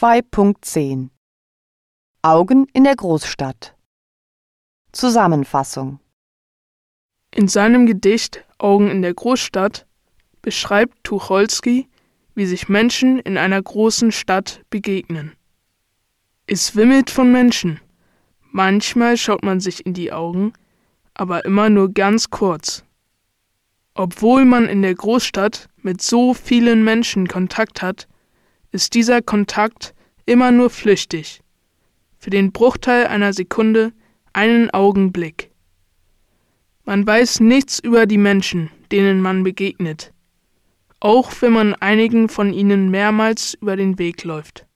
2.10 Augen in der Großstadt Zusammenfassung In seinem Gedicht Augen in der Großstadt beschreibt Tucholsky, wie sich Menschen in einer großen Stadt begegnen. Es wimmelt von Menschen. Manchmal schaut man sich in die Augen, aber immer nur ganz kurz. Obwohl man in der Großstadt mit so vielen Menschen Kontakt hat, ist dieser Kontakt immer nur flüchtig, für den Bruchteil einer Sekunde, einen Augenblick. Man weiß nichts über die Menschen, denen man begegnet, auch wenn man einigen von ihnen mehrmals über den Weg läuft.